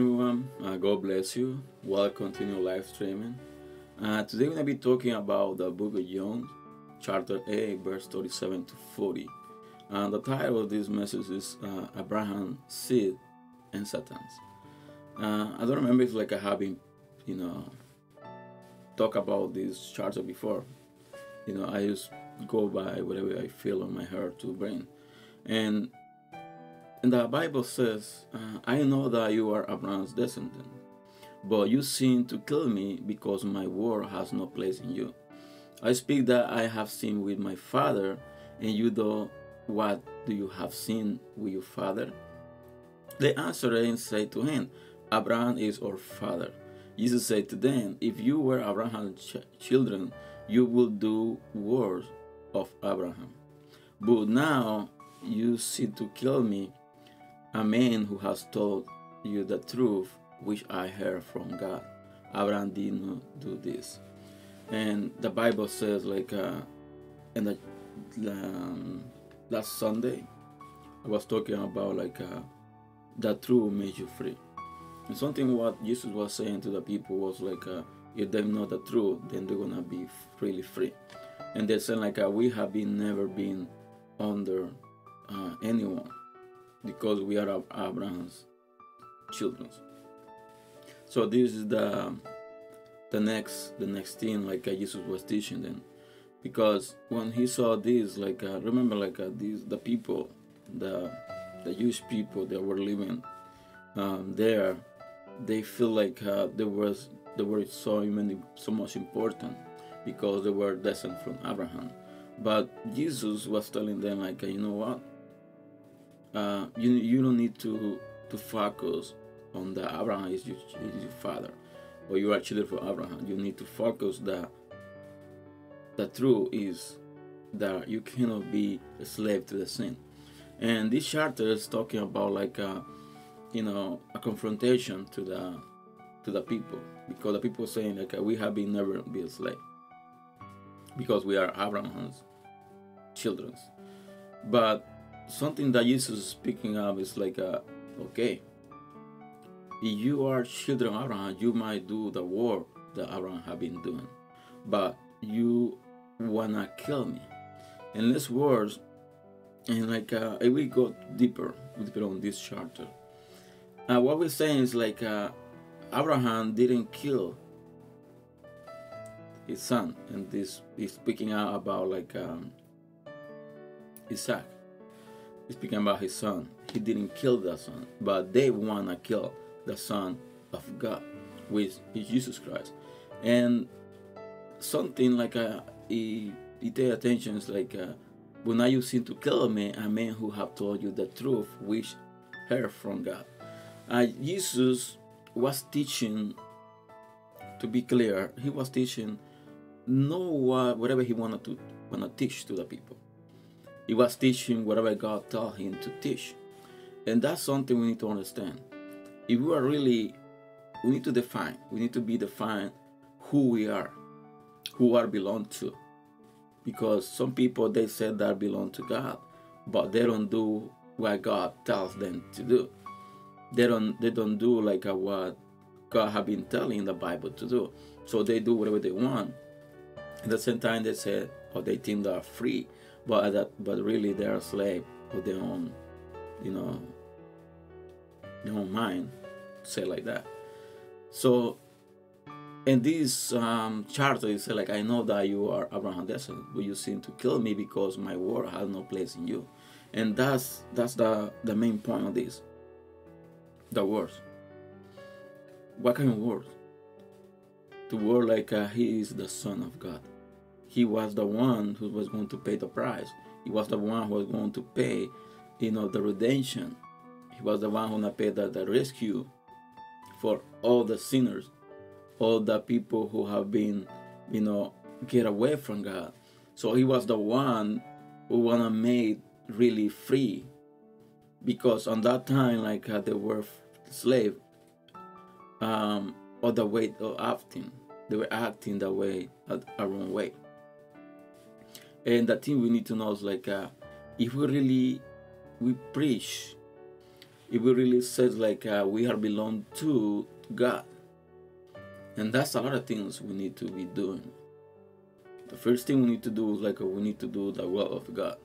everyone. Uh, God bless you. Welcome to new live streaming. Uh, today we're going to be talking about the book of John, chapter 8, verse 37 to 40. And the title of this message is uh, Abraham, Seed, and Satan's. Uh, I don't remember if like I have been, you know, talk about this chapter before. You know, I just go by whatever I feel on my heart to bring. And and the Bible says, uh, I know that you are Abraham's descendant, but you seem to kill me because my word has no place in you. I speak that I have seen with my father, and you do what do you have seen with your father? They answered and said to him, Abraham is our father. Jesus said to them, If you were Abraham's ch- children, you would do works of Abraham. But now you seek to kill me a man who has told you the truth which I heard from God. Abraham did not do this. And the Bible says, like, uh, in the um, last Sunday, I was talking about, like, uh, the truth made you free. And something what Jesus was saying to the people was, like, uh, if they know the truth, then they're gonna be really free. And they said, like, uh, we have been never been under uh, anyone because we are Abraham's children. So this is the the next the next thing like uh, Jesus was teaching them, because when he saw this, like uh, remember like uh, these the people, the the Jewish people that were living um, there, they feel like uh, there was they were so many so much important because they were descended from Abraham. But Jesus was telling them like you know what uh, you you don't need to to focus on the Abraham is your, is your father, or you are children for Abraham. You need to focus that the truth is that you cannot be a slave to the sin. And this chapter is talking about like a, you know a confrontation to the to the people because the people saying like we have been never be a slave because we are Abraham's children. But something that Jesus is speaking of is like, uh, okay, if you are children of Abraham, you might do the work that Abraham have been doing, but you wanna kill me. In less words, and like uh, if we go deeper, deeper on this chapter, uh, what we're saying is like uh, Abraham didn't kill his son, and this is speaking out about like um, Isaac speaking about his son. He didn't kill the son, but they want to kill the son of God, which is Jesus Christ. And something like a, he, he take attention is like, a, but now you seem to kill a man, a man who have told you the truth, which heard from God. Uh, Jesus was teaching, to be clear, he was teaching, what, whatever he wanted to want to teach to the people he was teaching whatever God told him to teach. And that's something we need to understand. If we are really, we need to define, we need to be defined who we are, who are belong to. Because some people, they said that belong to God, but they don't do what God tells them to do. They don't, they don't do like what God have been telling the Bible to do. So they do whatever they want. At the same time, they said, or they think they are free but that but really they are slave of their own you know their own mind say like that. So in this um, charter you say like i know that you are abraham descendant but you seem to kill me because my word has no place in you. And that's that's the the main point of this the words. What kind of words? The word like uh, he is the son of god he was the one who was going to pay the price. He was the one who was going to pay, you know, the redemption. He was the one who pay the, the rescue for all the sinners, all the people who have been, you know, get away from God. So he was the one who wanna made really free, because on that time, like uh, they were slave, um, or the way of acting, they were acting the way, a, a wrong way. And the thing we need to know is like, uh, if we really we preach if we really says like uh, we are belong to God. And that's a lot of things we need to be doing. The first thing we need to do is like we need to do the will of God.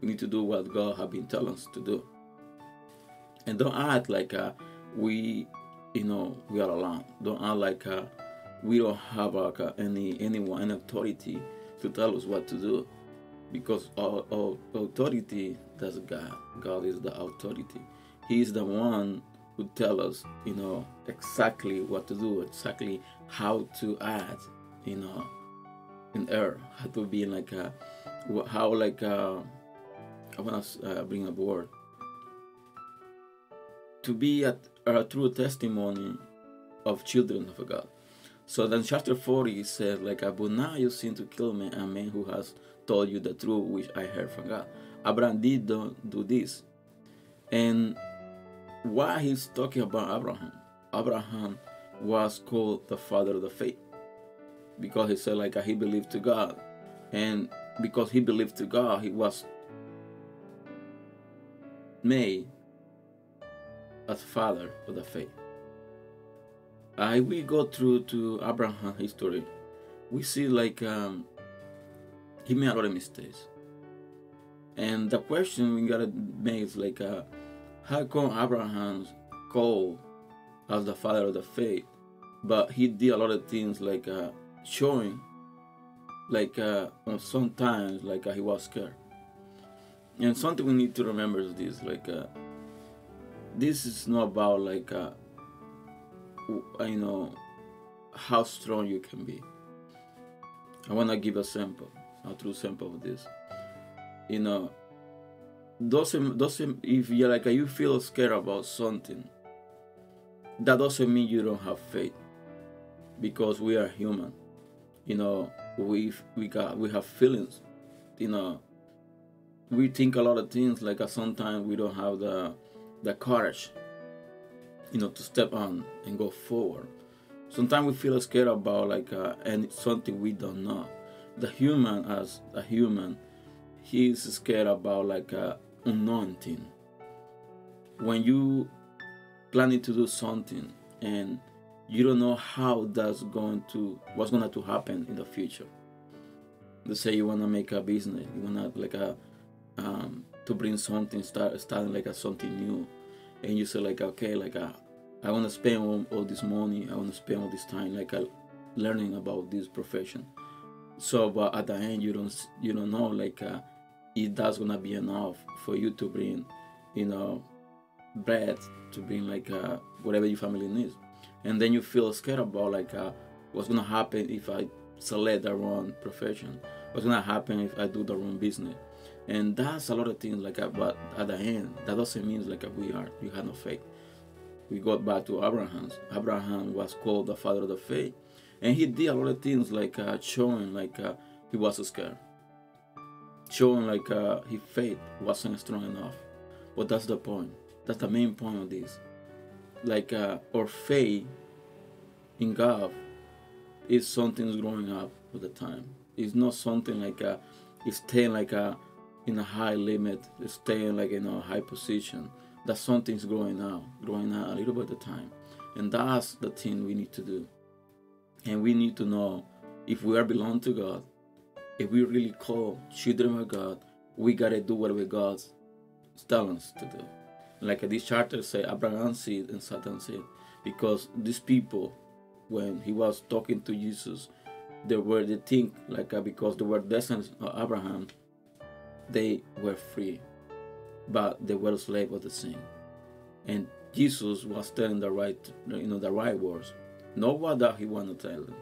We need to do what God has been telling us to do. And don't act like uh, we, you know, we are alone. Don't act like uh, we don't have like, uh, any anyone, any authority to tell us what to do. Because our, our authority, that's God. God is the authority. He is the one who tell us, you know, exactly what to do, exactly how to act, you know, in air, how to be in like a, how like a, I want to uh, bring a word to be a, a true testimony of children of God. So then chapter 40 says, like, but now you seem to kill me, a man who has told you the truth which I heard from God. Abraham did do this. And why he's talking about Abraham? Abraham was called the father of the faith because he said like he believed to God, and because he believed to God, he was made as father of the faith. I we go through to Abraham history, we see like um, he made a lot of mistakes, and the question we gotta make is like, uh, how come Abraham's called as the father of the faith, but he did a lot of things like uh, showing like uh, sometimes like uh, he was scared? And something we need to remember is this like uh, this is not about like uh, you know how strong you can be. I want to give a sample a true sample of this. You know doesn't doesn't if you're like you feel scared about something? That doesn't mean you don't have faith. Because we are human. You know we we got we have feelings. You know we think a lot of things like uh, sometimes we don't have the the courage you know to step on and go forward. Sometimes we feel scared about like uh, and something we don't know the human as a human he's scared about like uh, unknown thing when you planning to do something and you don't know how that's going to what's going to happen in the future. Let's say you want to make a business you want to like a um, to bring something start starting like a something new. And you say like okay like a, uh, I want to spend all, all, this money I want to spend all this time like a, uh, learning about this profession so but at the end you don't you don't know like uh, if that's gonna be enough for you to bring you know bread to bring like uh, whatever your family needs and then you feel scared about like uh, what's gonna happen if I select the wrong profession, what's gonna happen if I do the wrong business, and that's a lot of things like. Uh, but at the end, that doesn't mean like uh, we are you have no faith. We got back to Abraham. Abraham was called the father of the faith, and he did a lot of things like uh, showing like uh, he was scared, showing like uh, his faith wasn't strong enough. But that's the point. That's the main point of this like uh, our faith in God is something growing up with the time. It's not something like a, it's staying like a in a high limit, it's staying like in a high position. That something's growing out, growing out a little bit at a time. And that's the thing we need to do. And we need to know if we are belong to God, if we really call children of God, we gotta do whatever God's telling us to do. Like this charter say Abraham seed and Satan seed, because these people, when he was talking to Jesus, they were they think like uh, because they were descendants of Abraham, they were free, but they were slaves of the sin, and Jesus was telling the right, you know, the right words, not what that he wanted to tell them.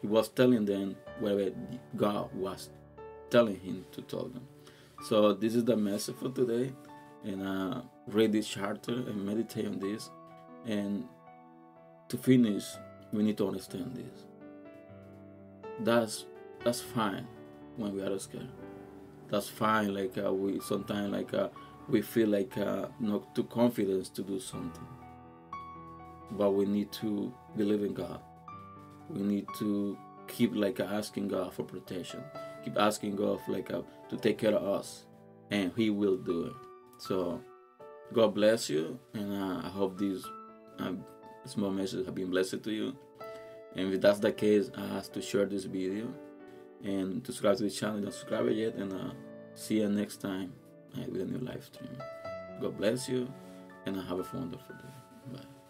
He was telling them whatever God was telling him to tell them. So this is the message for today and uh, read this charter and meditate on this. And to finish, we need to understand this. That's that's fine when we are scared. That's fine. Like uh, we sometimes like uh, we feel like uh, not too confident to do something. But we need to believe in God. We need to keep like asking God for protection. Keep asking God for, like uh, to take care of us, and He will do it. So God bless you, and uh, I hope these uh, small messages have been blessed to you. And if that's the case, I ask to share this video and subscribe to the channel. Don't subscribe yet, and uh, see you next time uh, with a new live stream. God bless you, and have a wonderful day. Bye.